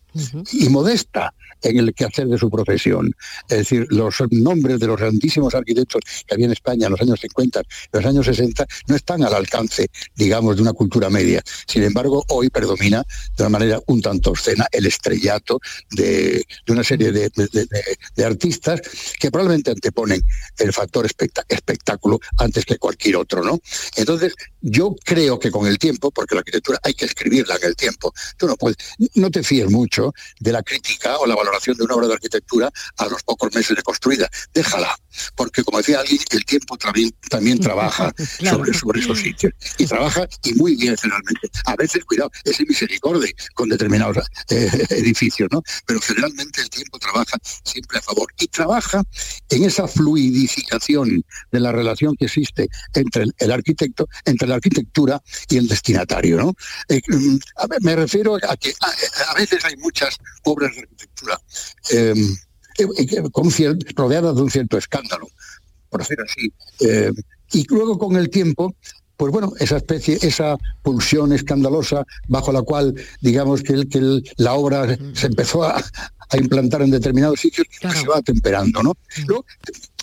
y modesta en el quehacer de su profesión. Es decir, los nombres de los grandísimos arquitectos que había en España en los años 50, en los años 60, no están al alcance, digamos, de una cultura media. Sin embargo, hoy predomina de una manera un tanto obscena el estrellato de, de una serie de, de- artistas que probablemente anteponen el factor espectáculo antes que cualquier otro, ¿no? Entonces, yo creo que con el tiempo, porque la arquitectura hay que escribirla en el tiempo, tú no puedes, no te fíes mucho de la crítica o la valoración de una obra de arquitectura a los pocos meses de construida. Déjala, porque como decía alguien, el tiempo también, también trabaja [laughs] sobre, sobre esos sitios. Y trabaja y muy bien generalmente. A veces, cuidado, es misericordia con determinados eh, [laughs] edificios, ¿no? Pero generalmente el tiempo trabaja siempre a favor. Y trabaja en esa fluidificación de la relación que existe entre el, el arquitecto, entre la arquitectura y el destinatario, ¿no? Eh, mm, a ver, me refiero a que a, a veces hay muchas obras de arquitectura. Eh, eh, con rodeada de un cierto escándalo, por decir así. Eh, y luego con el tiempo, pues bueno, esa especie, esa pulsión escandalosa bajo la cual, digamos, que, el- que el- la obra se empezó a, a implantar en determinados sitios, pues se va atemperando, ¿no? Luego,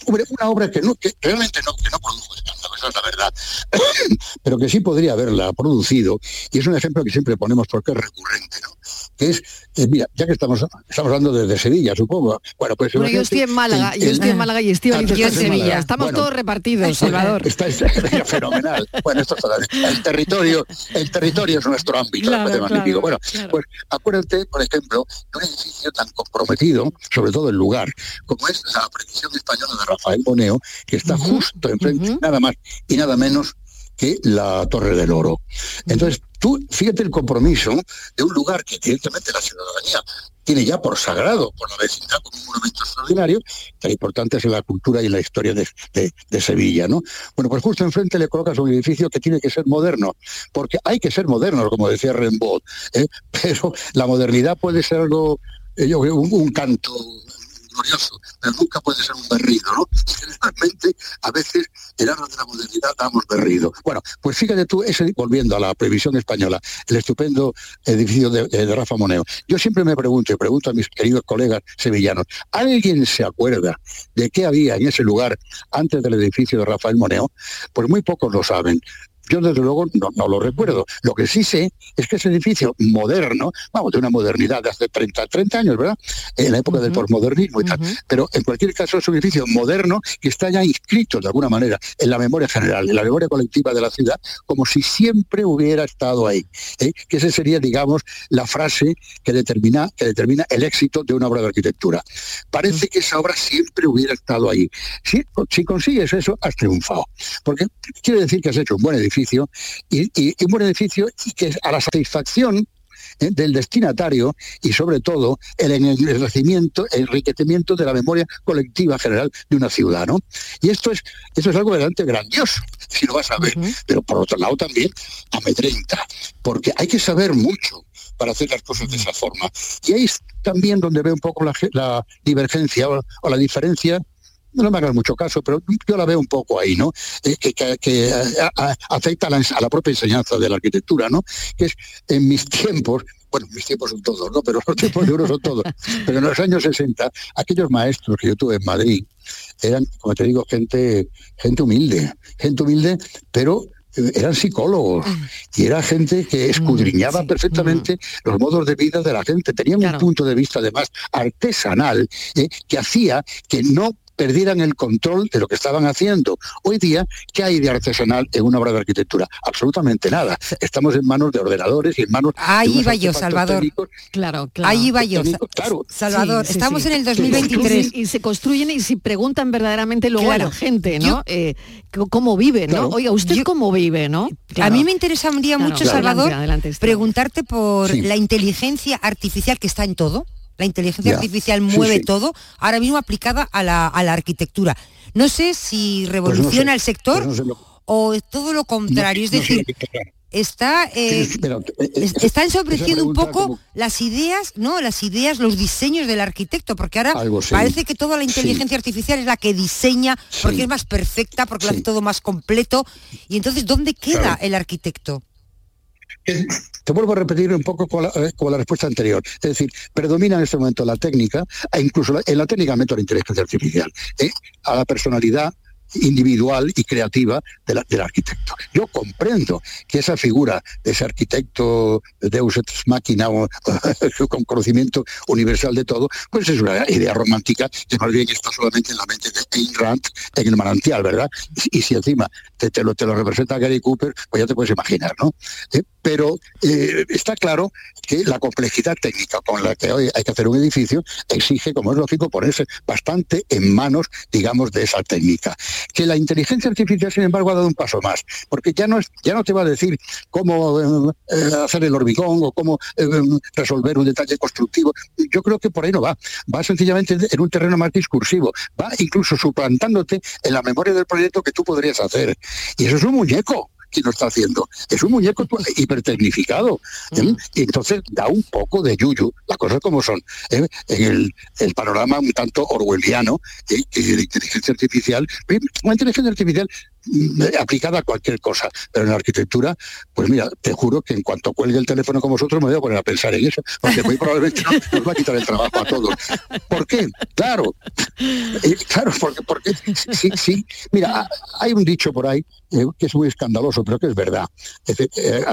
hombre, una obra que no, que realmente no, que no produjo escándalo, esa es la verdad, [coughs] pero que sí podría haberla producido, y es un ejemplo que siempre ponemos porque es recurrente, ¿no? Que es, eh, mira, ya que estamos, estamos hablando desde Sevilla, supongo. Bueno, pues Bueno, yo estoy en Málaga, el- yo estoy en Málaga y estoy en en Sevilla. Málaga. Estamos Bueno, todos repartidos, Salvador. Está, está- [laughs] fenomenal. Bueno, esto está- el territorio, el territorio es nuestro ámbito, Claro, es magnífico. claro, bueno, claro. pues acuérdate, por ejemplo, de un edificio tan comprometido, sobre todo el lugar, como es la precisión española de Rafael Boneo, que está justo enfrente, nada más y nada menos que la Torre del Oro. Entonces, tú fíjate el compromiso de un lugar que evidentemente la ciudadanía tiene ya por sagrado, por la vecindad como un monumento extraordinario, tan importante es en la cultura y en la historia de, de- de Sevilla, ¿no? Bueno, pues justo enfrente le colocas un edificio que tiene que ser moderno, porque hay que ser moderno, como decía Rimbaud, ¿eh? [laughs] pero la modernidad puede ser algo, eh, yo creo, un, un canto glorioso, pero nunca puede ser un berrido, ¿no? Generalmente, a veces, el árbol de la modernidad damos berrido. Bueno, pues fíjate tú, volviendo a la previsión española, el estupendo edificio de, de Rafa Moneo. Yo siempre me pregunto, y pregunto a mis queridos colegas sevillanos, ¿alguien se acuerda de qué había en ese lugar antes del edificio de Rafael Moneo? Pues muy pocos lo saben. Yo desde luego no, no lo recuerdo. Lo que sí sé es que ese edificio moderno, vamos, de una modernidad de hace 30, 30 años, ¿verdad? En la época del posmodernismo y tal. Pero en cualquier caso es un edificio moderno que está ya inscrito de alguna manera en la memoria general, en la memoria colectiva de la ciudad, como si siempre hubiera estado ahí. ¿eh? Que esa sería, digamos, la frase que determina, que determina el éxito de una obra de arquitectura. Parece que esa obra siempre hubiera estado ahí. Si, si consigues eso, has triunfado. Porque quiere decir que has hecho un buen edificio y, y- y un buen edificio y que a la satisfacción eh, del destinatario y sobre todo el enriquecimiento, enriquecimiento de la memoria colectiva general de una ciudad, ¿no? Y esto es, esto es algo verdaderamente grandioso, [laughs] si lo vas a ver, pero por otro lado también amedrenta, porque hay que saber mucho para hacer las cosas de esa forma. Y ahí es también donde veo un poco la, ge- la divergencia o, o la diferencia no me hagas mucho caso, pero yo la veo un poco ahí, ¿no? Eh, que que- que, eh, a- a- afecta a la, ens- a la propia enseñanza de la arquitectura, ¿no? Que es en mis tiempos, bueno, mis tiempos son todos, ¿no? Pero los tiempos de uno son todos. [laughs] Pero en los años 60, aquellos maestros que yo tuve en Madrid eran, como te digo, gente, gente humilde, gente humilde, pero eh, eran psicólogos y era gente que escudriñaba perfectamente los modos de vida de la gente. Tenían un punto de vista además artesanal eh, que hacía que no perdieran el control de lo que estaban haciendo. Hoy día, ¿qué hay de artesanal en una obra de arquitectura? Absolutamente nada. Estamos en manos de ordenadores y en manos de Ahí iba yo, Salvador. técnicos. Claro, claro. Ahí iba yo. Claro. Salvador, Sí, sí, estamos sí. en el Se 2023. construyen Y se construyen y se preguntan verdaderamente luego a Claro. la gente, ¿no? Yo- Eh, ¿Cómo vive, no? Oiga, ¿usted cómo vive, no? A mí me interesaría mucho, Claro. Salvador, Adelante, adelante, Esther. preguntarte por Sí. la inteligencia artificial que está en todo. La inteligencia artificial mueve sí. todo, ahora mismo aplicada a la, a la arquitectura. No sé si revoluciona sé, el sector pues no sé lo- o todo lo contrario. es no decir, está eh, Pero, eh, eh, es- está un poco como- las ideas, ¿no? Las ideas, los diseños del arquitecto, porque ahora Algo sí. parece que toda la inteligencia artificial es la que diseña, porque Sí. es más perfecta, porque lo hace todo más completo. Y entonces, ¿dónde queda Claro. el arquitecto? Te vuelvo a repetir un poco con la, eh, la respuesta anterior. Es decir, predomina en este momento la técnica, e incluso en la técnica meto la inteligencia artificial, ¿eh? a la personalidad individual y creativa del arquitecto. Yo comprendo que esa figura de ese arquitecto Deus ex machina [laughs] con conocimiento universal de todo, pues es una idea romántica que más bien está solamente en la mente de Ayn Rand en el manantial, ¿verdad? Y, si encima te, te lo, te lo representa Gary Cooper, pues ya te puedes imaginar, ¿no? Eh, pero eh, está claro que la complejidad técnica con la que hoy hay que hacer un edificio exige, como es lógico, ponerse bastante en manos, digamos, de esa técnica. Que la inteligencia artificial, sin embargo, ha dado un paso más, porque ya no, es, ya no te va a decir cómo eh, eh, hacer el hormigón o cómo resolver un detalle constructivo. Yo creo que por ahí no va. Va sencillamente en un terreno más discursivo. Va incluso suplantándote en la memoria del proyecto que tú podrías hacer. Y eso es un muñeco quien lo está haciendo. Es un muñeco hipertecnificado. ¿eh? Y entonces da un poco de yuyu, las cosas como son. ¿eh? En el, el, panorama un tanto orwelliano, ¿eh? que la inteligencia artificial, una inteligencia artificial mm, aplicada a cualquier cosa, pero en la arquitectura, pues mira, te juro que en cuanto cuelgue el teléfono con vosotros me voy a poner a pensar en eso, porque muy probablemente [laughs] nos va a quitar el trabajo a todos. ¿Por qué? Claro, claro, porque, porque sí, sí, mira, hay un dicho por ahí eh, que es muy escandaloso, pero que es verdad. Eh,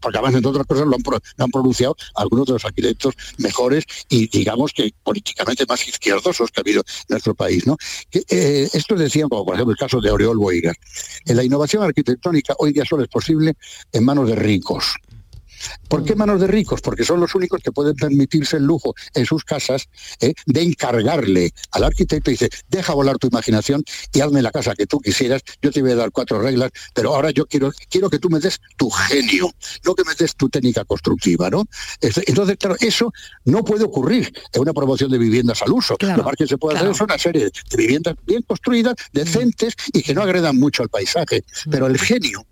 porque además, entre otras cosas, lo han, pronunciado algunos de los arquitectos mejores y, digamos, que políticamente más izquierdosos que ha habido en nuestro país. ¿no? Eh, esto decían, como por ejemplo el caso de Oriol Boigas, la innovación arquitectónica hoy día solo es posible en manos de ricos. ¿Por qué manos de ricos? Porque son los únicos que pueden permitirse el lujo en sus casas ¿eh? de encargarle al arquitecto y dice, deja volar tu imaginación y hazme la casa que tú quisieras, yo te voy a dar cuatro reglas, pero ahora yo quiero, quiero que tú me des tu genio, no que me des tu técnica constructiva, ¿no? Entonces, claro, eso no puede ocurrir en una promoción de viviendas al uso. lo más que se puede hacer es una serie de viviendas bien construidas, decentes y que no agredan mucho al paisaje. Pero el genio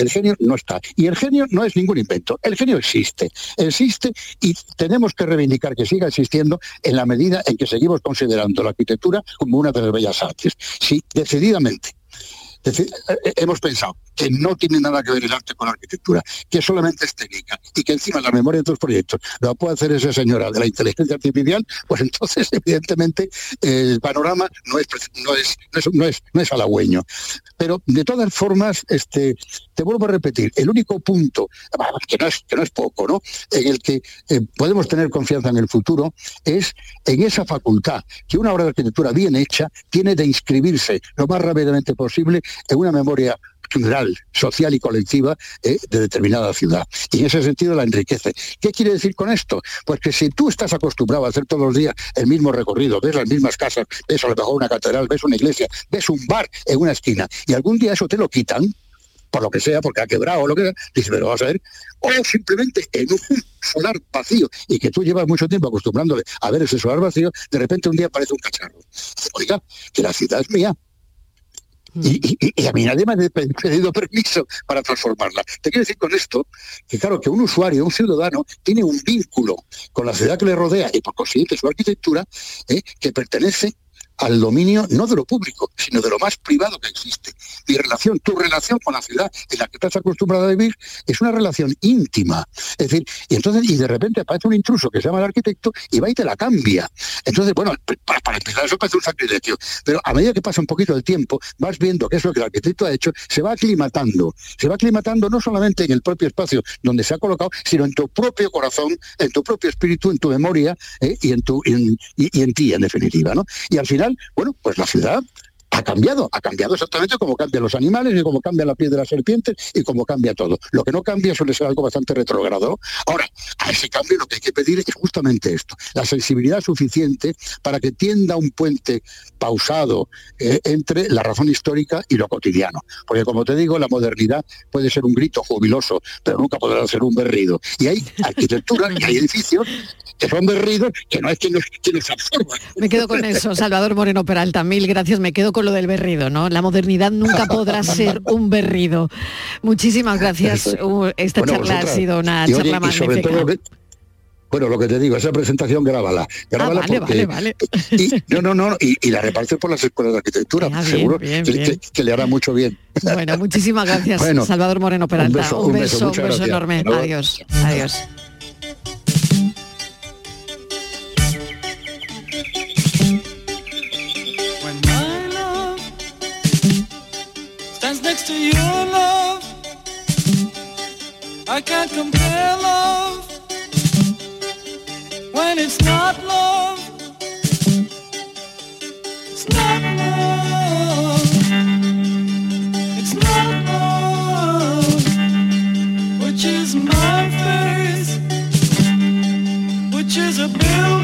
el genio no está. Y el genio no es ningún invento. El genio existe. Existe y tenemos que reivindicar que siga existiendo en la medida en que seguimos considerando la arquitectura como una de las bellas artes. Sí, decididamente. Eh, eh, hemos pensado que no tiene nada que ver el arte con la arquitectura, que solamente es técnica y que encima la memoria de tus proyectos lo puede hacer esa señora de la inteligencia artificial, pues entonces [laughs] evidentemente el panorama no es, no es, no es, no es, halagüeño. Pero de todas formas, este, te vuelvo a repetir, el único punto, que no es, que no es poco, ¿no? en el que eh, podemos tener confianza en el futuro es en esa facultad que una obra de arquitectura bien hecha tiene de inscribirse lo más rápidamente posible en una memoria general, social y colectiva eh, de determinada ciudad. Y en ese sentido la enriquece. ¿Qué quiere decir con esto? Pues que si tú estás acostumbrado a hacer todos los días el mismo recorrido, ves las mismas casas, ves a lo mejor una catedral, ves una iglesia, ves un bar en una esquina, y algún día eso te lo quitan, por lo que sea, porque ha quebrado o lo que sea, dices, pero vas a ver, o simplemente en un solar vacío y que tú llevas mucho tiempo acostumbrándole a ver ese solar vacío, de repente un día aparece un cacharro. Oiga, que la ciudad es mía, y, a mí nadie me ha pedido permiso para transformarla. Te quiero decir con esto que claro que un usuario, un ciudadano, tiene un vínculo con la ciudad que le rodea y por consiguiente su arquitectura ¿eh? que pertenece al dominio no de lo público, sino de lo más privado que existe. Mi relación, tu relación con la ciudad en la que estás acostumbrado a vivir es una relación íntima. Es decir, y entonces, y de repente aparece un intruso que se llama el arquitecto y va y te la cambia. Entonces, bueno, para, empezar eso parece un sacrilegio. Pero a medida que pasa un poquito el tiempo, vas viendo qué es lo que el arquitecto ha hecho, se va aclimatando. Se va aclimatando no solamente en el propio espacio donde se ha colocado, sino en tu propio corazón, en tu propio espíritu, en tu memoria ¿eh? y, en tu, y en ti, en definitiva. ¿no? Y al final bueno, pues la ciudad ha cambiado, ha cambiado exactamente como cambian los animales y como cambia la piel de las serpientes y como cambia todo. Lo que no cambia suele ser algo bastante retrogrado. Ahora, a ese cambio lo que hay que pedir es justamente esto, la sensibilidad suficiente para que tienda un puente pausado eh, entre la razón histórica y lo cotidiano. Porque como te digo, la modernidad puede ser un grito jubiloso, pero nunca podrá ser un berrido. Y hay arquitectura hay edificios que son berridos que no es que nos, que absorban. Me quedo con eso, Salvador Moreno Peralta, mil gracias, me quedo con lo del berrido, ¿no? La modernidad nunca [laughs] podrá ser un berrido. Muchísimas gracias. Uh, esta charla ha sido una charla magnífica. bueno, lo que te digo, esa presentación grábala. Grábala ah, vale, vale, Y, no, no, no, y, la reparte por las escuelas de arquitectura, ah, seguro que, le hará mucho bien. Bueno, muchísimas gracias, [laughs] Salvador Moreno Peralta. Un beso, un beso, enorme. Adiós. Adiós. I can't compare love when it's not love. It's not love. It's not love, which is my face, which is a building,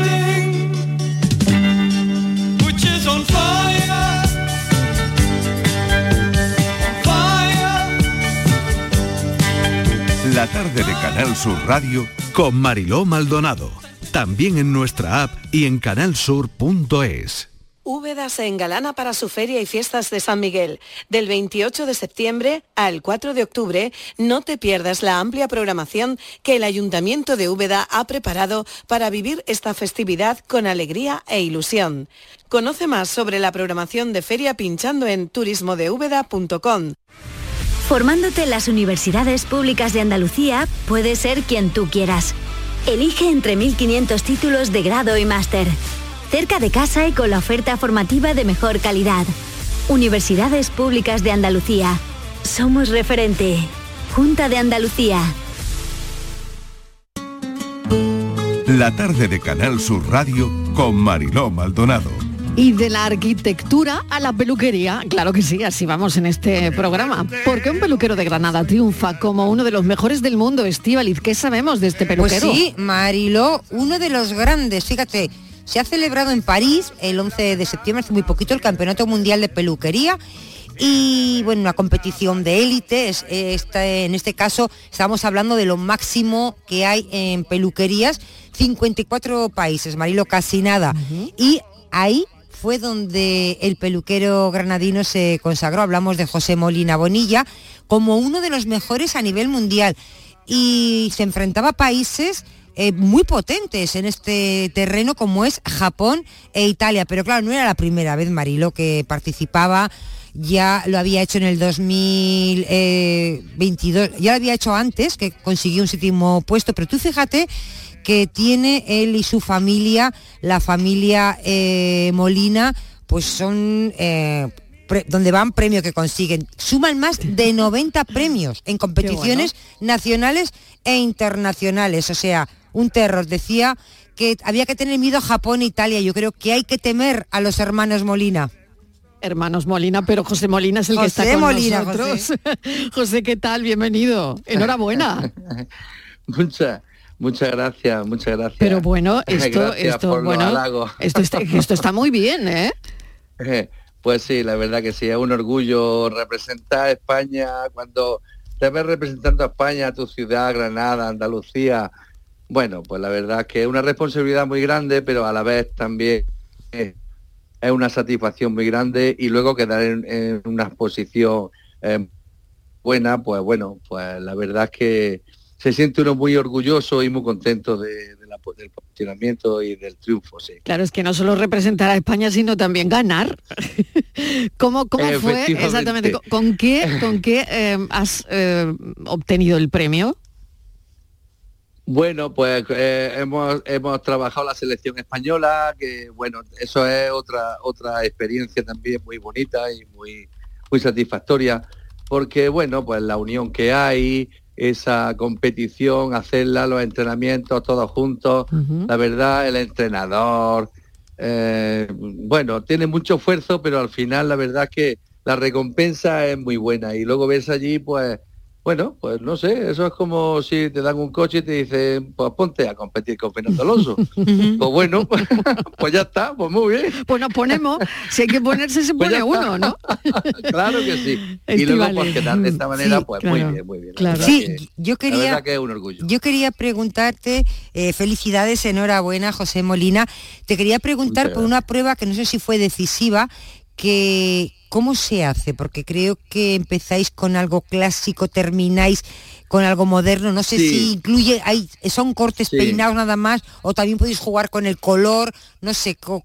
tarde de Canal Sur Radio con Mariló Maldonado. También en nuestra app y en canalsur.es. Úbeda se engalana para su feria y fiestas de San Miguel. Del 28 de septiembre al 4 de octubre, no te pierdas la amplia programación que el Ayuntamiento de Úbeda ha preparado para vivir esta festividad con alegría e ilusión. Conoce más sobre la programación de feria pinchando en turismodeúbeda.com. Formándote en las universidades públicas de Andalucía, puedes ser quien tú quieras. Elige entre 1.500 títulos de grado y máster. Cerca de casa y con la oferta formativa de mejor calidad. Universidades Públicas de Andalucía. Somos referente. Junta de Andalucía. La tarde de Canal Sur Radio con Mariló Maldonado. Y de la arquitectura a la peluquería, claro que sí, así vamos en este programa. Porque un peluquero de Granada triunfa como uno de los mejores del mundo, Estíbaliz. ¿Qué sabemos de este Pues peluquero? sí, Mariló, uno de los grandes, fíjate, se ha celebrado en París el 11 de septiembre, hace muy poquito, el Campeonato Mundial de Peluquería. Y bueno, una competición de élite, es- en este caso estamos hablando de lo máximo que hay en peluquerías, 54 países, Marilo, casi nada. Y ahí fue donde el peluquero granadino se consagró, hablamos de José Molina Bonilla, como uno de los mejores a nivel mundial. Y se enfrentaba a países eh, muy potentes en este terreno como es Japón e Italia. Pero claro, no era la primera vez, Marilo, que participaba. Ya lo había hecho en el 2022, ya lo había hecho antes, que consiguió un séptimo puesto. Pero tú fíjate que tiene él y su familia, la familia eh, Molina, pues son... eh, pre- donde van premios que consiguen. Suman más de 90 premios en competiciones nacionales e internacionales. O sea, un terror. Decía que había que tener miedo a Japón e Italia. Yo creo que hay que temer a los hermanos Molina. Hermanos Molina, pero José Molina es el que está José con Molina, nosotros. [laughs] José. ¿qué tal? Bienvenido. Enhorabuena. [laughs] Muchas, muchas gracias, muchas gracias. Pero bueno, [laughs] esto, esto, bueno, esto está, [laughs] esto está muy bien, ¿eh? [laughs] Pues sí, la verdad que sí, es un orgullo representar a España cuando te ves representando a España, a tu ciudad, Granada, Andalucía. Bueno, pues la verdad que es una responsabilidad muy grande, pero a la vez también es una satisfacción muy grande y luego quedar en, en una posición eh, buena, pues bueno, pues la verdad que se siente uno muy orgulloso y muy contento de, de la- del posicionamiento y del triunfo, sí. Claro, es que no solo representar a España, sino también ganar. [laughs] ¿Cómo, cómo fue exactamente? ¿Con- ¿Con qué, con qué eh, has eh, obtenido el premio? Bueno, pues eh, hemos, hemos trabajado la selección española, que bueno, eso es otra, otra experiencia también muy bonita y muy, muy satisfactoria, porque bueno, pues la unión que hay, esa competición, hacerla, los entrenamientos todos juntos, la verdad, el entrenador, eh, bueno, tiene mucho esfuerzo, pero al final la verdad es que la recompensa es muy buena. Y luego ves allí, pues, bueno, pues no sé, eso es como si te dan un coche y te dicen, pues ponte a competir con Fernando Alonso. [laughs] pues bueno, [laughs] pues ya está, pues muy bien. Pues nos ponemos, si hay que ponerse se [laughs] Pues pone uno, ¿no? claro que sí. Y luego Estíbaliz. pues quedar de esta manera, Sí, pues claro, muy bien, muy bien. La claro. Sí, que- yo quería- que es un orgullo. Yo quería preguntarte, eh, felicidades, enhorabuena, José Molina. Te quería preguntar Muchas por una prueba que no sé si fue decisiva, que cómo se hace, porque creo que empezáis con algo clásico, termináis con algo moderno. No sé Sí. si incluye, hay, son cortes Sí. peinados nada más, o también podéis jugar con el color. No sé, co-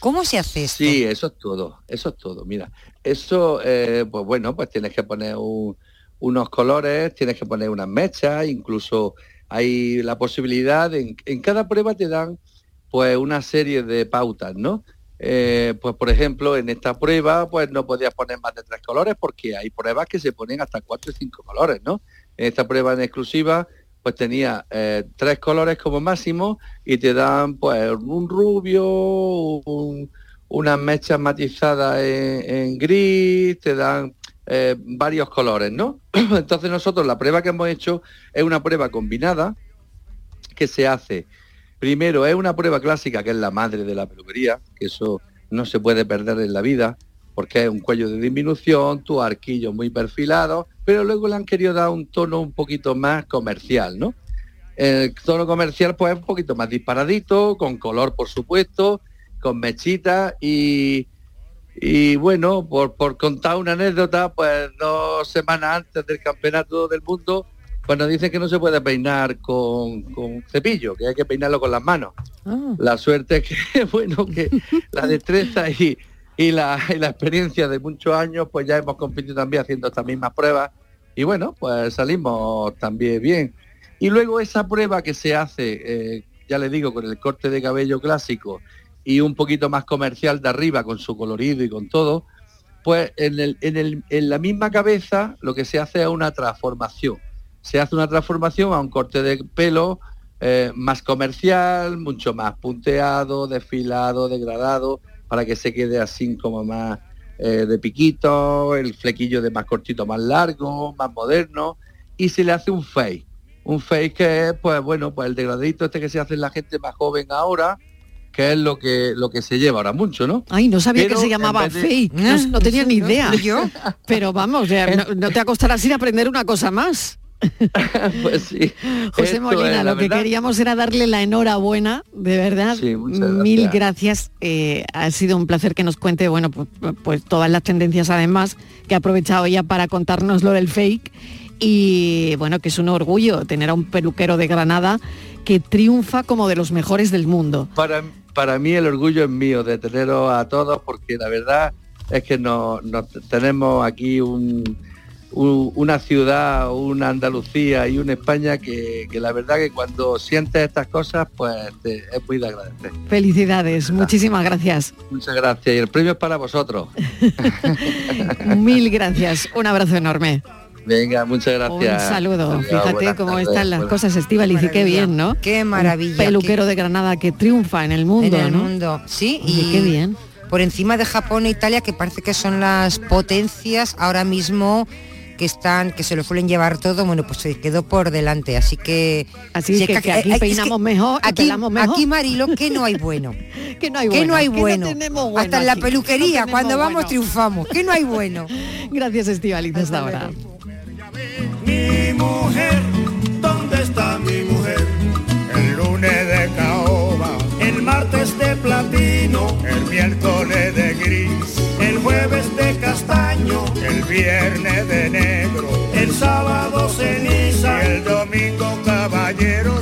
¿cómo, se hace esto? Sí, eso es todo, eso es todo. Mira, eso, eh, pues bueno, pues tienes que poner un- unos colores, tienes que poner unas mechas, incluso hay la posibilidad, de- en, en cada prueba te dan pues una serie de pautas, ¿no? Eh, pues por ejemplo, en esta prueba pues no podías poner más de tres colores porque hay pruebas que se ponen hasta cuatro y cinco colores, ¿no? En esta prueba en exclusiva pues tenía eh, tres colores como máximo y te dan pues un rubio, un- unas mechas matizadas en, en gris, te dan eh, varios colores, ¿no? [clears throat] Entonces nosotros la prueba que hemos hecho es una prueba combinada que se hace. Primero es una prueba clásica que es la madre de la peluquería, que eso no se puede perder en la vida, porque es un cuello de disminución, tu arquillo muy perfilado, pero luego le han querido dar un tono un poquito más comercial, ¿no? El tono comercial pues es un poquito más disparadito, con color por supuesto, con mechitas y, y bueno, por, por contar una anécdota, pues dos semanas antes del campeonato del mundo, nos dicen que no se puede peinar con, con cepillo, que hay que peinarlo con las manos. Ah. La suerte es que, [laughs] bueno, que la destreza y, y, la, y la experiencia de muchos años, pues ya hemos competido también haciendo estas mismas pruebas. Y bueno, pues salimos también bien. Y luego esa prueba que se hace, eh, ya le digo, con el corte de cabello clásico y un poquito más comercial de arriba, con su colorido y con todo, pues en, el- en el- en la misma cabeza lo que se hace es una transformación. Se hace una transformación a un corte de pelo eh, más comercial, mucho más punteado, desfilado, degradado, para que se quede así como más eh, de piquito, el flequillo de más cortito, más largo, más moderno, y se le hace un fake. Un fake que es, pues bueno, pues el degradito este que se hace en la gente más joven ahora, que es lo que lo que se lleva ahora mucho, ¿no? Ay, no sabía Pero que se llamaba de- fake. No, no tenía ni [laughs] idea. ¿Ni yo? Pero vamos, ya, no, no te acostarás sin aprender una cosa más. [laughs] pues sí. José Molina, lo que verdad. queríamos era darle la enhorabuena, de verdad. Sí, muchas gracias. Mil gracias. Eh, ha sido un placer que nos cuente, bueno, pues, pues todas las tendencias además, que ha aprovechado ya para contarnos lo del fake. Y bueno, que es un orgullo tener a un peluquero de Granada que triunfa como de los mejores del mundo. Para, para mí el orgullo es mío de teneros a todos porque la verdad es que nos, nos tenemos aquí un- una ciudad, una Andalucía y una España que, que la verdad que cuando sientes estas cosas pues te- es muy de agradecer. Felicidades, muchísimas gracias. Muchas gracias y el premio es para vosotros. [laughs] Mil gracias. Un abrazo enorme. Venga, muchas gracias. Un saludo. Adiós, Fíjate cómo tardes, están las buenas- cosas, Estivaliz, y qué bien, ¿no? Qué maravilla. Un peluquero de Granada que triunfa en el mundo, en el ¿no? mundo, sí, Oye, y qué bien. Por encima de Japón e Italia, que parece que son las potencias ahora mismo que están, que se lo suelen llevar todo, bueno, pues se quedó por delante. Así que. Así si que- es que aquí es peinamos mejor Aquí, pelamos mejor. aquí Marilo, que no hay [laughs] bueno. que no hay que bueno, no hay que no bueno. tenemos bueno Hasta en la aquí, peluquería, que no cuando vamos bueno. triunfamos. Que no hay bueno. [laughs] Gracias, Estivaliz, hasta ahora. Mi mujer, ¿dónde está mi mujer? El lunes de caoba, el martes de platino, el miércoles de gris, jueves de castaño, el viernes de negro, el sábado ceniza y el domingo caballero.